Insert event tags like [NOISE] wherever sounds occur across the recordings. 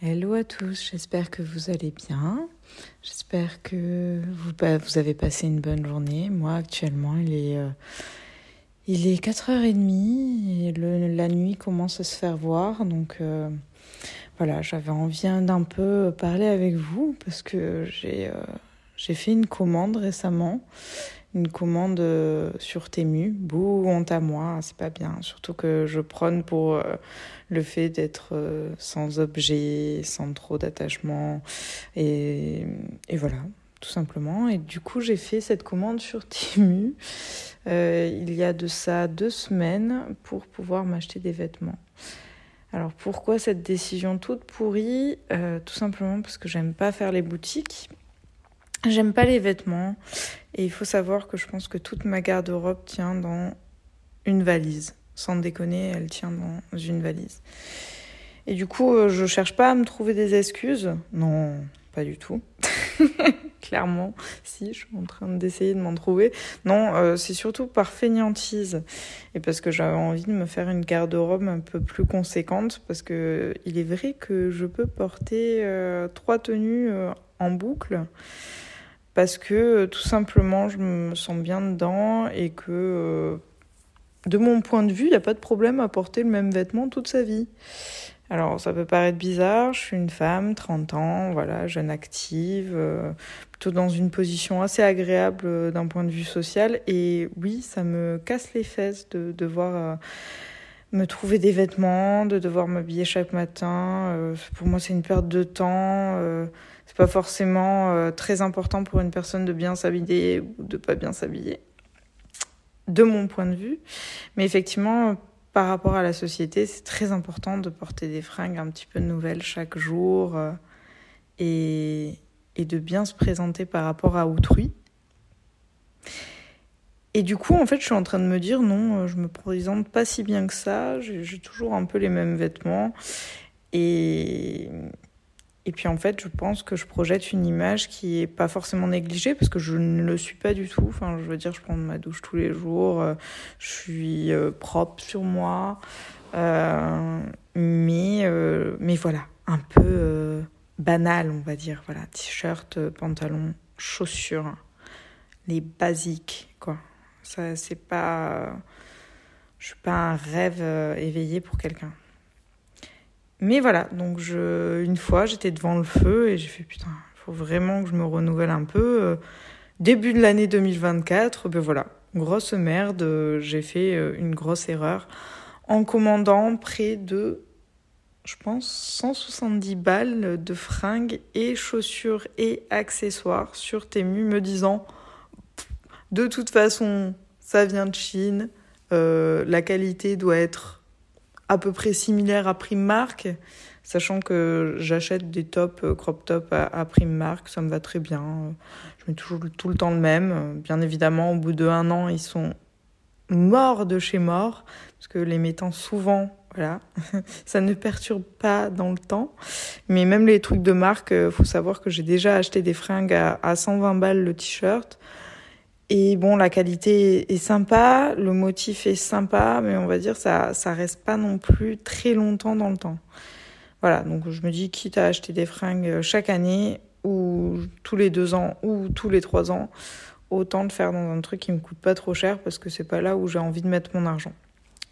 Hello à tous, j'espère que vous allez bien. J'espère que vous, avez passé une bonne journée. Moi, actuellement, il est, euh, il est 4h30 et la nuit commence à se faire voir. Donc euh, voilà, j'avais envie d'un peu parler avec vous parce que j'ai euh, fait une commande récemment une commande euh, sur Temu. Bouh, honte à moi, c'est pas bien. Surtout que je prône pour euh, le fait d'être euh, sans objet, sans trop d'attachement. Et, et, voilà, tout simplement. Et du coup, j'ai fait cette commande sur Temu il y a de ça deux semaines pour pouvoir m'acheter des vêtements. Alors pourquoi cette décision toute pourrie? Tout simplement parce que j'aime pas faire les boutiques J'aime pas les vêtements et il faut savoir que je pense que toute ma garde-robe tient dans une valise. Sans déconner, elle tient dans une valise. Et du coup, euh, je cherche pas à me trouver des excuses. Non, pas du tout. [LAUGHS] Clairement, si, je suis en train d'essayer de m'en trouver. Non, euh, c'est surtout par fainéantise. Et parce que j'avais envie de me faire une garde-robe un peu plus conséquente. Parce que il est vrai que je peux porter euh, trois tenues en boucle parce que euh, tout simplement je me sens bien dedans et que euh, de mon point de vue, il n'y a pas de problème à porter le même vêtement toute sa vie. Alors ça peut paraître bizarre, je suis une femme, 30 ans, voilà, jeune active, euh, plutôt dans une position assez agréable d'un point de vue social et oui, ça me casse les fesses de devoir me trouver des vêtements, de devoir m'habiller chaque matin. pour moi, c'est une perte de temps c'est pas forcément euh, très important pour une personne de bien s'habiller ou de pas bien s'habiller, de mon point de vue. Mais effectivement, par rapport à la société, c'est très important de porter des fringues un petit peu nouvelles chaque jour euh, et, et de bien se présenter par rapport à autrui. Et du coup, en fait, je suis en train de me dire non, euh, je me présente pas si bien que ça. J'ai toujours un peu les mêmes vêtements. Et, et puis en fait, je pense que je projette une image qui est pas forcément négligée parce que je ne le suis pas du tout. Enfin, je veux dire, je prends ma douche tous les jours, euh, je suis euh, propre sur moi, euh, mais mais voilà, un peu banal, on va dire. Voilà, t-shirt, pantalon, chaussures, les basiques, quoi. Ça, c'est pas, suis pas un rêve éveillé pour quelqu'un. Mais voilà, donc je, une fois, j'étais devant le feu et j'ai fait putain, il faut vraiment que je me renouvelle un peu. Euh, début de l'année 2024, ben voilà, grosse merde, euh, j'ai fait euh, une grosse erreur en commandant près de, je pense, 170 balles de fringues et chaussures et accessoires sur Temu, me disant de toute façon, ça vient de Chine, la qualité doit être à peu près similaire à Primark, sachant que j'achète des tops, euh, crop top à, à Primark, ça me va très bien. Je mets toujours tout le temps le même. Bien évidemment, au bout de un an, ils sont morts de chez mort, parce que les mettant souvent, voilà, [LAUGHS] ça ne perturbe pas dans le temps. Mais même les trucs de marque, euh, faut savoir que j'ai déjà acheté des fringues à, à 120 balles le t-shirt. Et bon, la qualité est sympa, le motif est sympa, mais on va dire ça ça reste pas non plus très longtemps dans le temps. Voilà, donc je me dis quitte à acheter des fringues chaque année ou tous les deux ans ou tous les trois ans, autant le faire dans un truc qui me coûte pas trop cher parce que c'est pas là où j'ai envie de mettre mon argent.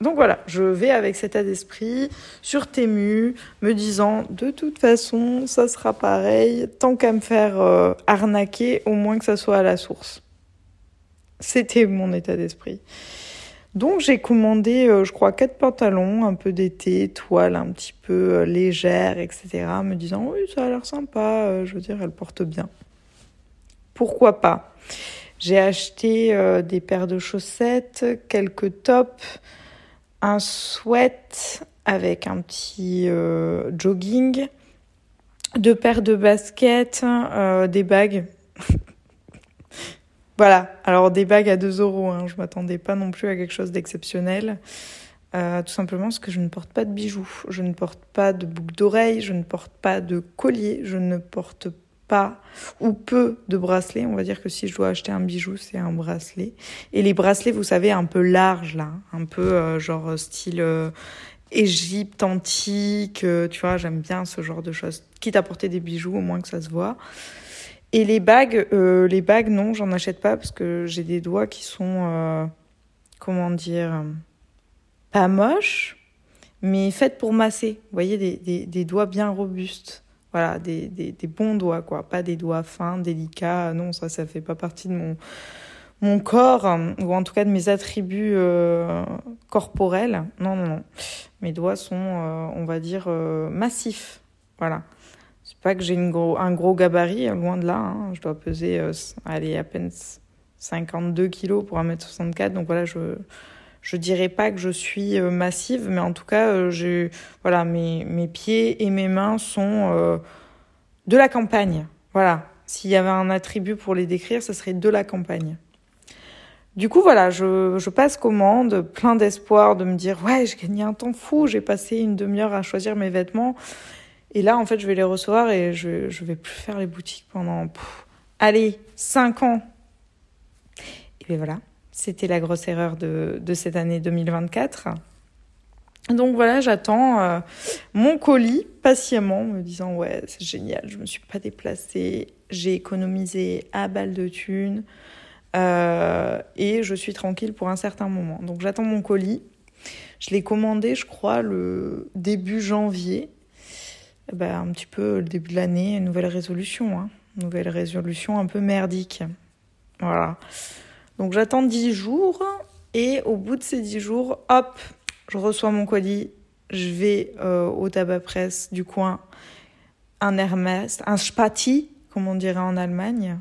Donc voilà, je vais avec cet état d'esprit sur Temu, me disant de toute façon ça sera pareil, tant qu'à me faire euh, arnaquer, au moins que ça soit à la source. C'était mon état d'esprit. Donc j'ai commandé, euh, je crois, quatre pantalons, un peu d'été, toile un petit peu euh, légère, etc. Me disant, oui, ça a l'air sympa, euh, je veux dire, elle porte bien. Pourquoi pas? J'ai acheté des paires de chaussettes, quelques tops, un sweat avec un petit jogging, deux paires de baskets, des bagues [LAUGHS] voilà, alors des bagues à 2 euros, hein. je m'attendais pas non plus à quelque chose d'exceptionnel. Euh, tout simplement parce que je ne porte pas de bijoux, je ne porte pas de boucles d'oreilles, je ne porte pas de collier, je ne porte pas ou peu de bracelets. On va dire que si je dois acheter un bijou, c'est un bracelet. Et les bracelets, vous savez, un peu larges là, un peu euh, genre style euh, Égypte antique, tu vois, j'aime bien ce genre de choses. Quitte à porter des bijoux, au moins que ça se voit. Et les bagues, les bagues, non, j'en achète pas parce que j'ai des doigts qui sont, comment dire, pas moches, mais faites pour masser. Vous voyez, des, des, des doigts bien robustes. Voilà, des, des, bons doigts, quoi. Pas des doigts fins, délicats. Non, ça, ça fait pas partie de mon, mon corps, ou en tout cas de mes attributs euh, corporels. Non, non, non. Mes doigts sont, euh, on va dire, euh, massifs. Voilà. Pas que j'ai un gros gabarit, loin de là. Hein. Je dois peser, allez, à peine 52 kilos pour 1m64. Donc voilà, je je dirais pas que je suis euh, massive, mais en tout cas, euh, j'ai, voilà, mes, mes pieds et mes mains sont euh, de la campagne. Voilà. S'il y avait un attribut pour les décrire, ce serait de la campagne. Du coup, voilà, je, je passe commande, plein d'espoir de me dire, ouais, j'ai gagné un temps fou, j'ai passé une demi-heure à choisir mes vêtements. Et là, en fait, je vais les recevoir et je, je vais plus faire les boutiques pendant, allez, cinq ans. Et bien voilà. C'était la grosse erreur de, de, cette année 2024. Donc voilà, j'attends euh, mon colis patiemment, me disant ouais, c'est génial, je me suis pas déplacée, j'ai économisé à balle de thunes euh, et je suis tranquille pour un certain moment. Donc j'attends mon colis. Je l'ai commandé, je crois, le début janvier. Ben, un petit peu le début de l'année, nouvelle résolution. Hein. Nouvelle résolution un peu merdique. Voilà. Donc j'attends 10 jours et au bout de ces 10 jours, hop, je reçois mon colis, je vais euh, au tabac presse du coin, un Hermès, un Spati, comme on dirait en Allemagne.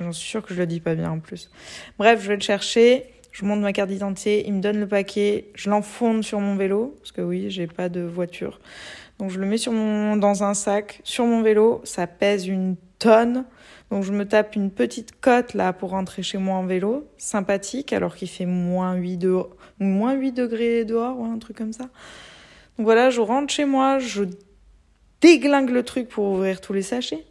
J'en suis sûre que je le dis pas bien en plus. Bref, je vais le chercher, je monte ma carte d'identité, il me donne le paquet, je l'enfonce sur mon vélo, parce que oui, j'ai pas de voiture. Donc je le mets sur mon, dans un sac, sur mon vélo, ça pèse une tonne. Donc je me tape une petite cote là pour rentrer chez moi en vélo, sympathique, alors qu'il fait moins 8, de... moins 8 degrés dehors un truc comme ça. Donc voilà, je rentre chez moi, je déglingue le truc pour ouvrir tous les sachets.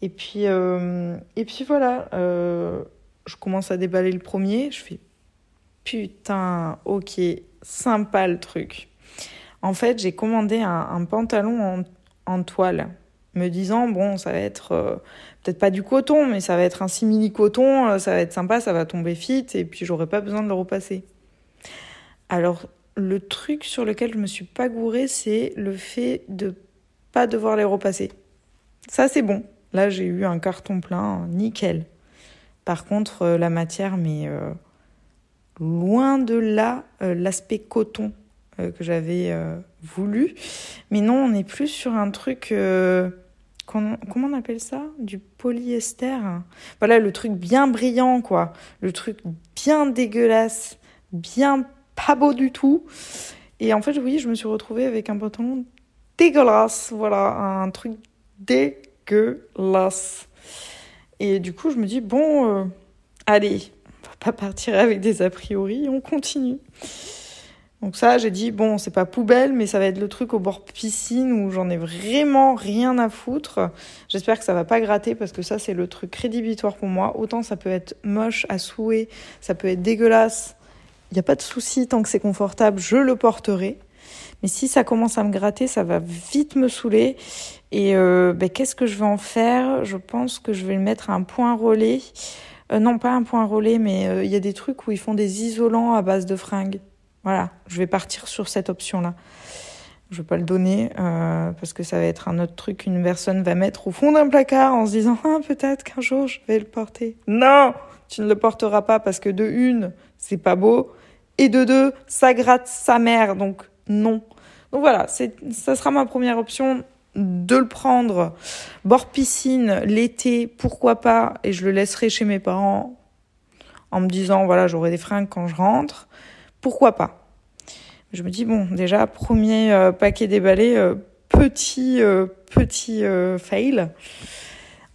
Et puis, euh... et puis voilà, euh... je commence à déballer le premier, je fais putain, ok, sympa le truc. En fait, j'ai commandé un, pantalon en, toile me disant bon ça va être euh, peut-être pas du coton mais ça va être un simili coton euh, ça va être sympa ça va tomber fit et puis j'aurai pas besoin de le repasser. Alors le truc sur lequel je me suis pas gourée c'est le fait de pas devoir les repasser. Ça c'est bon. Là j'ai eu un carton plein nickel. Par contre euh, la matière mais loin de là l'aspect coton que j'avais voulu. Mais non, on est plus sur un truc comment on appelle ça? Du polyester. Voilà, le truc bien brillant, quoi. Le truc bien dégueulasse, bien pas beau du tout. Et en fait, oui, je me suis retrouvée avec un pantalon dégueulasse. Voilà, un truc dégueulasse. Et du coup, je me dis, bon, euh, allez, on va pas partir avec des a priori, on continue. Donc ça, j'ai dit, bon, c'est pas poubelle, mais ça va être le truc au bord piscine où j'en ai vraiment rien à foutre. J'espère que ça va pas gratter parce que ça, c'est le truc rédhibitoire pour moi. Autant ça peut être moche à souhait, ça peut être dégueulasse. Il n'y a pas de souci, tant que c'est confortable, je le porterai. Mais si ça commence à me gratter, ça va vite me saouler. Et euh, ben, qu'est-ce que je vais en faire? Je pense que je vais le mettre à un point relais. Euh, non, pas un point relais, mais euh, il y a des trucs où ils font des isolants à base de fringues. Voilà, je vais partir sur cette option-là. Je ne vais pas le donner euh, parce que ça va être un autre truc qu'une personne va mettre au fond d'un placard en se disant ah, peut-être qu'un jour je vais le porter. Non, tu ne le porteras pas parce que de une, c'est pas beau et de deux, ça gratte sa mère. Donc non. Donc voilà, ça sera ma première option de le prendre bord piscine l'été, pourquoi pas et je le laisserai chez mes parents en me disant voilà, j'aurai des fringues quand je rentre. Pourquoi pas? Je me dis, bon, déjà, premier euh, paquet déballé, euh, petit, euh, petit fail.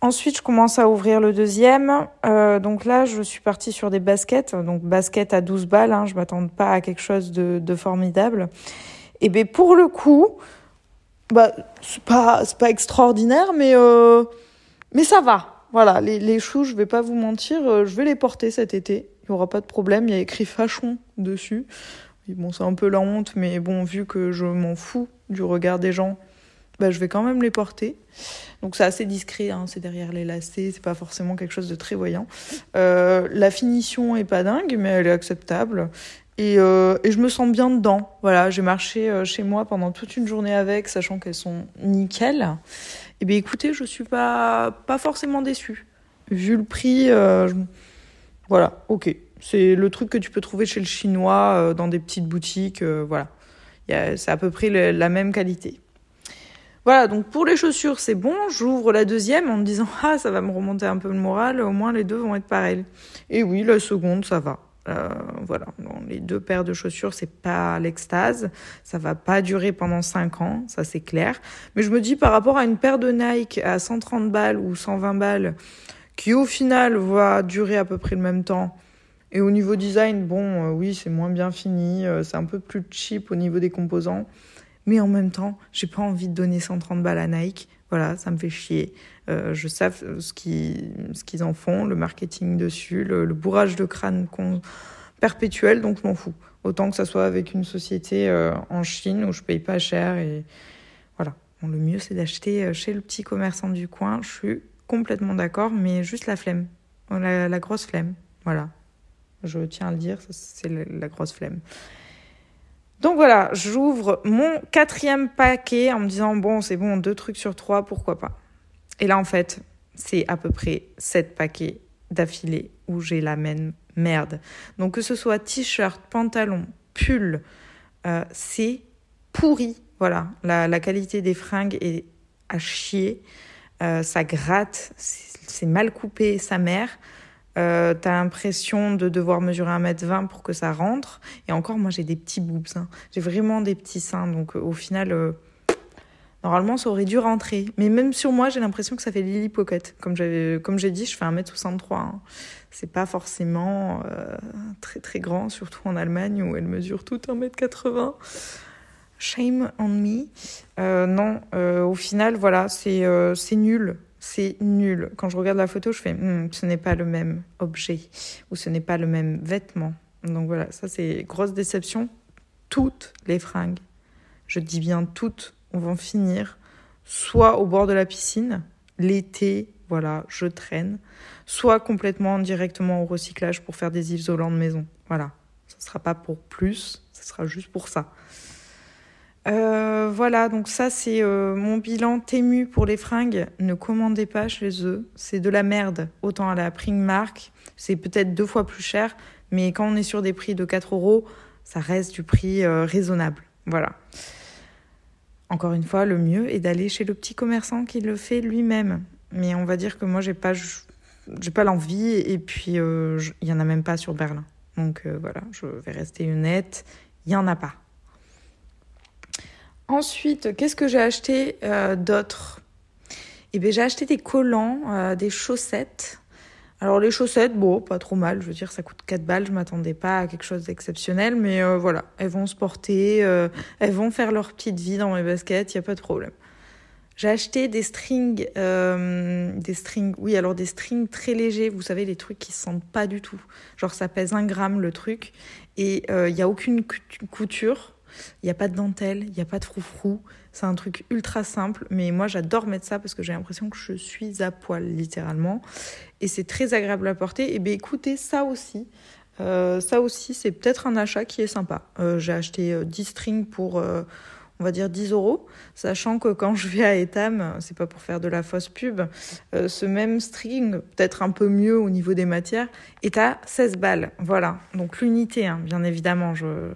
Ensuite, je commence à ouvrir le deuxième. donc là, je suis partie sur des baskets. Donc baskets à 12 balles, hein, je m'attends pas à quelque chose de, formidable. Et bien pour le coup, bah, c'est pas, pas extraordinaire, mais, mais ça va. Voilà, les, les choux, je vais pas vous mentir, je vais les porter cet été il n'y aura pas de problème. Il y a écrit Fachon dessus. bon, c'est un peu la honte, mais bon, vu que je m'en fous du regard des gens, bah, je vais quand même les porter. Donc c'est assez discret, hein, c'est derrière les lacets, c'est pas forcément quelque chose de très voyant. Euh, la finition est pas dingue, mais elle est acceptable. Et, euh, et je me sens bien dedans. Voilà, j'ai marché euh, chez moi pendant toute une journée avec, sachant qu'elles sont nickel. Et eh bien écoutez, je suis pas, pas forcément déçue. Vu le prix, voilà, ok. C'est le truc que tu peux trouver chez le chinois, dans des petites boutiques, voilà. C'est à peu près la même qualité. Voilà, donc pour les chaussures, c'est bon. J'ouvre la deuxième en me disant [LAUGHS] ah ça va me remonter un peu le moral. Au moins les deux vont être pareils. Et oui, la seconde, ça va. Euh, voilà, les deux paires de chaussures, c'est pas l'extase. Ça va pas durer pendant 5 ans, ça c'est clair. Mais je me dis par rapport à une paire de Nike à 130 balles ou 120 balles, qui au final va durer à peu près le même temps. Et au niveau design, bon, euh, oui, c'est moins bien fini, euh, c'est un peu plus cheap au niveau des composants mais en même temps, j'ai pas envie de donner 130 balles à Nike. Voilà, ça me fait chier. Euh, je sais ce qu'ils en font, le marketing dessus, le, bourrage de crâne perpétuel, donc je m'en fous. Autant que ça soit avec une société en Chine où je paye pas cher et voilà. Le mieux c'est d'acheter chez le petit commerçant du coin. Je suis complètement d'accord, mais juste la flemme, la, la grosse flemme. Voilà, je tiens à le dire, c'est la grosse flemme. Donc voilà, j'ouvre mon quatrième paquet en me disant bon, c'est bon, deux trucs sur trois, pourquoi pas. Et là, en fait, c'est à peu près sept paquets d'affilée où j'ai la même merde. Donc que ce soit t-shirt, pantalon, pull, euh, c'est pourri. Voilà, la, qualité des fringues est à chier. Euh, ça gratte, c'est mal coupé, sa mère. Euh, t'as l'impression de devoir mesurer 1m20 pour que ça rentre. Et encore, moi, j'ai des petits boobs. Hein. J'ai vraiment des petits seins. Donc, euh, au final, euh, normalement, ça aurait dû rentrer. Mais même sur moi, j'ai l'impression que ça fait Lily Pocket. Comme, j'ai dit, je fais 1m63. Hein. C'est pas forcément très, très grand, surtout en Allemagne où elles mesurent toutes 1m80. Shame on me. non, au final, voilà, c'est nul c'est nul. Quand je regarde la photo, je fais hmm, ce n'est pas le même objet ou ce n'est pas le même vêtement. Donc voilà, ça c'est grosse déception. Toutes les fringues, je dis bien toutes, vont finir soit au bord de la piscine, l'été, voilà, je traîne, soit complètement directement au recyclage pour faire des isolants de maison. Voilà, ce ne sera pas pour plus, ce sera juste pour ça. Euh, voilà, donc ça c'est euh, mon bilan Tému pour les fringues. Ne commandez pas chez eux, c'est de la merde. Autant à la Primark, c'est peut-être deux fois plus cher, mais quand on est sur des prix de 4 euros, ça reste du prix euh, raisonnable. Voilà. Encore une fois, le mieux est d'aller chez le petit commerçant qui le fait lui-même. Mais on va dire que moi j'ai pas, j'ai pas l'envie et puis il y en a même pas sur Berlin. Donc voilà, je vais rester honnête, il y en a pas. Ensuite, qu'est-ce que j'ai acheté euh, d'autre? Eh bien, j'ai acheté des collants, euh, des chaussettes. Alors les chaussettes, bon, pas trop mal, je veux dire, ça coûte 4 balles, je m'attendais pas à quelque chose d'exceptionnel, mais euh, voilà, elles vont se porter, elles vont faire leur petite vie dans mes baskets, il n'y a pas de problème. J'ai acheté des strings, des strings, oui, alors des strings très légers, vous savez, les trucs qui se sentent pas du tout. Genre ça pèse un gramme le truc, et il n'y a aucune couture, il n'y a pas de dentelle, il n'y a pas de froufrou. C'est un truc ultra simple, mais moi j'adore mettre ça parce que j'ai l'impression que je suis à poil littéralement. Et c'est très agréable à porter. Et bien écoutez, ça aussi, euh, ça aussi c'est peut-être un achat qui est sympa. Euh, j'ai acheté 10 euh, strings pour on va dire 10 euros, sachant que quand je vais à Etam, c'est pas pour faire de la fausse pub, ce même string, peut-être un peu mieux au niveau des matières, est à 16 balles. Voilà, donc l'unité, hein, bien évidemment, je,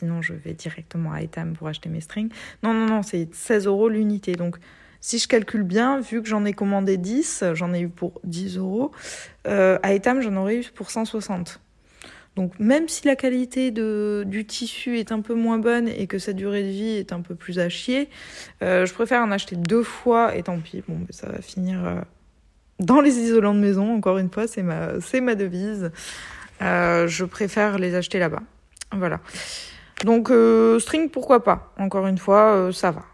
sinon je vais directement à Etam pour acheter mes strings. Non, non, non, c'est 16 euros l'unité. Donc si je calcule bien, vu que j'en ai commandé 10, j'en ai eu pour 10 euros, euh, à Etam j'en aurais eu pour 160. Donc même si la qualité du tissu est un peu moins bonne et que sa durée de vie est un peu plus à chier, euh, je préfère en acheter deux fois et tant pis, bon, ça va finir euh, dans les isolants de maison, encore une fois, c'est ma devise. je préfère les acheter là-bas. Voilà. Donc euh, string, pourquoi pas Encore une fois, euh, ça va.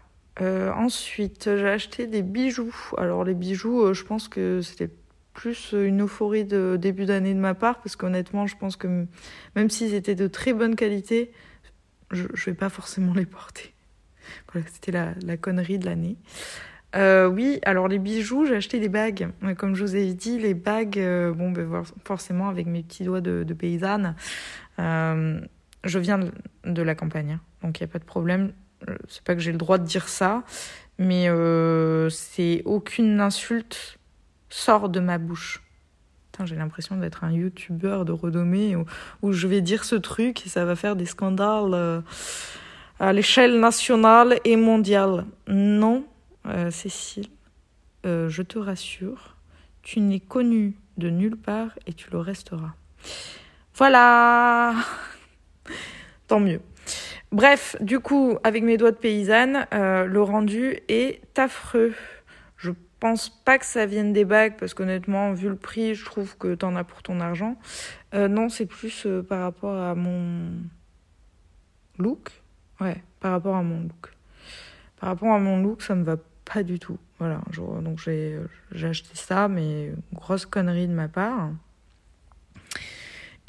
Euh, ensuite, j'ai acheté des bijoux. Alors les bijoux, je pense que c'était plus une euphorie de début d'année de ma part, parce qu'honnêtement, je pense que même s'ils étaient de très bonne qualité, je, je vais pas forcément les porter. Voilà, c'était la, la connerie de l'année. Euh, oui, alors les bijoux, j'ai acheté des bagues. Comme je vous ai dit, les bagues, euh, bon, ben, forcément avec mes petits doigts de, de paysanne. Euh, je viens de, la campagne, hein. donc il n'y a pas de problème. C'est pas que j'ai le droit de dire ça, mais c'est aucune insulte sort de ma bouche. J'ai l'impression d'être un youtubeur de renommée où, je vais dire ce truc et ça va faire des scandales à l'échelle nationale et mondiale. Non, euh, Cécile, euh, je te rassure, tu n'es connue de nulle part et tu le resteras. Voilà [LAUGHS] Tant mieux. Bref, du coup, avec mes doigts de paysanne, euh, le rendu est affreux. Je pense pas que ça vienne des bagues parce qu'honnêtement, vu le prix, je trouve que t'en as pour ton argent. non, c'est plus par rapport à mon look. Ouais, par rapport à mon look. Par rapport à mon look, ça me va pas du tout. Voilà, donc j'ai acheté ça, mais grosse connerie de ma part.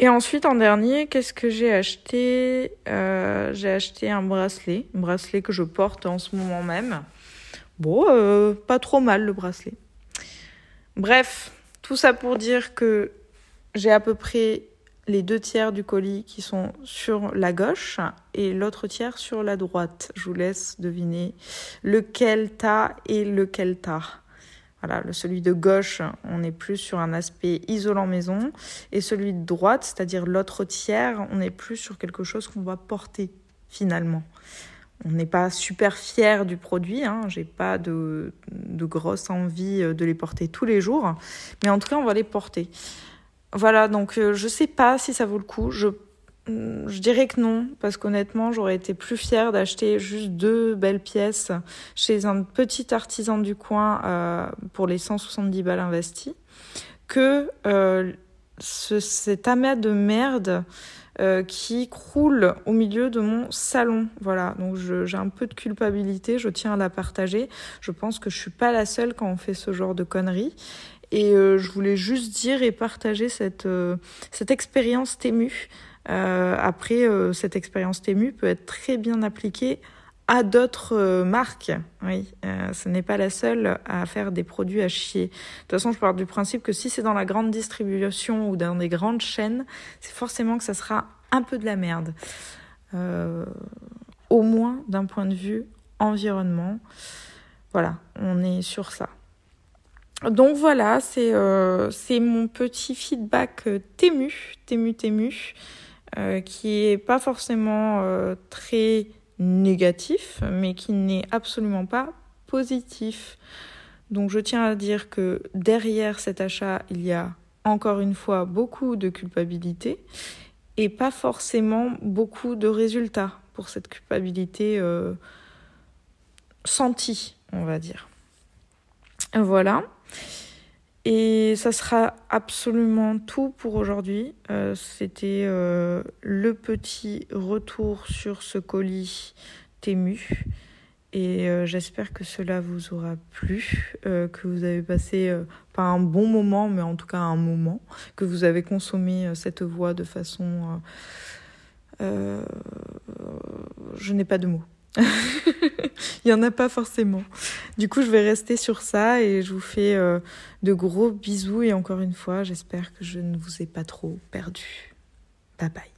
Et ensuite, en dernier, qu'est-ce que j'ai acheté? Euh, J'ai acheté un bracelet, un bracelet que je porte en ce moment même. Bon, euh, pas trop mal le bracelet. Bref, tout ça pour dire que j'ai à peu près les deux tiers du colis qui sont sur la gauche et l'autre tiers sur la droite. Je vous laisse deviner lequel t'as et lequel t'as. Voilà, celui de gauche, on est plus sur un aspect isolant maison et celui de droite, c'est-à-dire l'autre tiers, on est plus sur quelque chose qu'on va porter finalement. On n'est pas super fier du produit, hein. j'ai pas de, de grosse envie de les porter tous les jours, mais en tout cas on va les porter. Voilà, donc euh, je sais pas si ça vaut le coup. Je, je dirais que non, parce qu'honnêtement, j'aurais été plus fière d'acheter juste deux belles pièces chez un petit artisan du coin euh, pour les 170 balles investies, que euh, ce, cet amas de merde euh, qui croule au milieu de mon salon. Voilà, donc j'ai un peu de culpabilité, je tiens à la partager. Je pense que je suis pas la seule quand on fait ce genre de conneries. Et je voulais juste dire et partager cette, cette expérience témue. Euh, après, cette expérience témue peut être très bien appliquée à d'autres marques. Oui, ce n'est pas la seule à faire des produits à chier. De toute façon, je pars du principe que si c'est dans la grande distribution ou dans des grandes chaînes, c'est forcément que ça sera un peu de la merde. au moins d'un point de vue environnement. Voilà, on est sur ça. Donc voilà, c'est euh, mon petit feedback euh, tému, tému, tému, euh, qui est pas forcément euh, très négatif, mais qui n'est absolument pas positif. Donc je tiens à dire que derrière cet achat, il y a encore une fois beaucoup de culpabilité et pas forcément beaucoup de résultats pour cette culpabilité sentie, on va dire. Voilà. Et ça sera absolument tout pour aujourd'hui. Euh, C'était euh, le petit retour sur ce colis Tému. Et euh, j'espère que cela vous aura plu, que vous avez passé pas un bon moment, mais en tout cas un moment, que vous avez consommé cette voix de façon... je n'ai pas de mots. [LAUGHS] Il n'y en a pas forcément. Du coup, je vais rester sur ça et je vous fais euh, de gros bisous. Et encore une fois, j'espère que je ne vous ai pas trop perdu. Bye bye.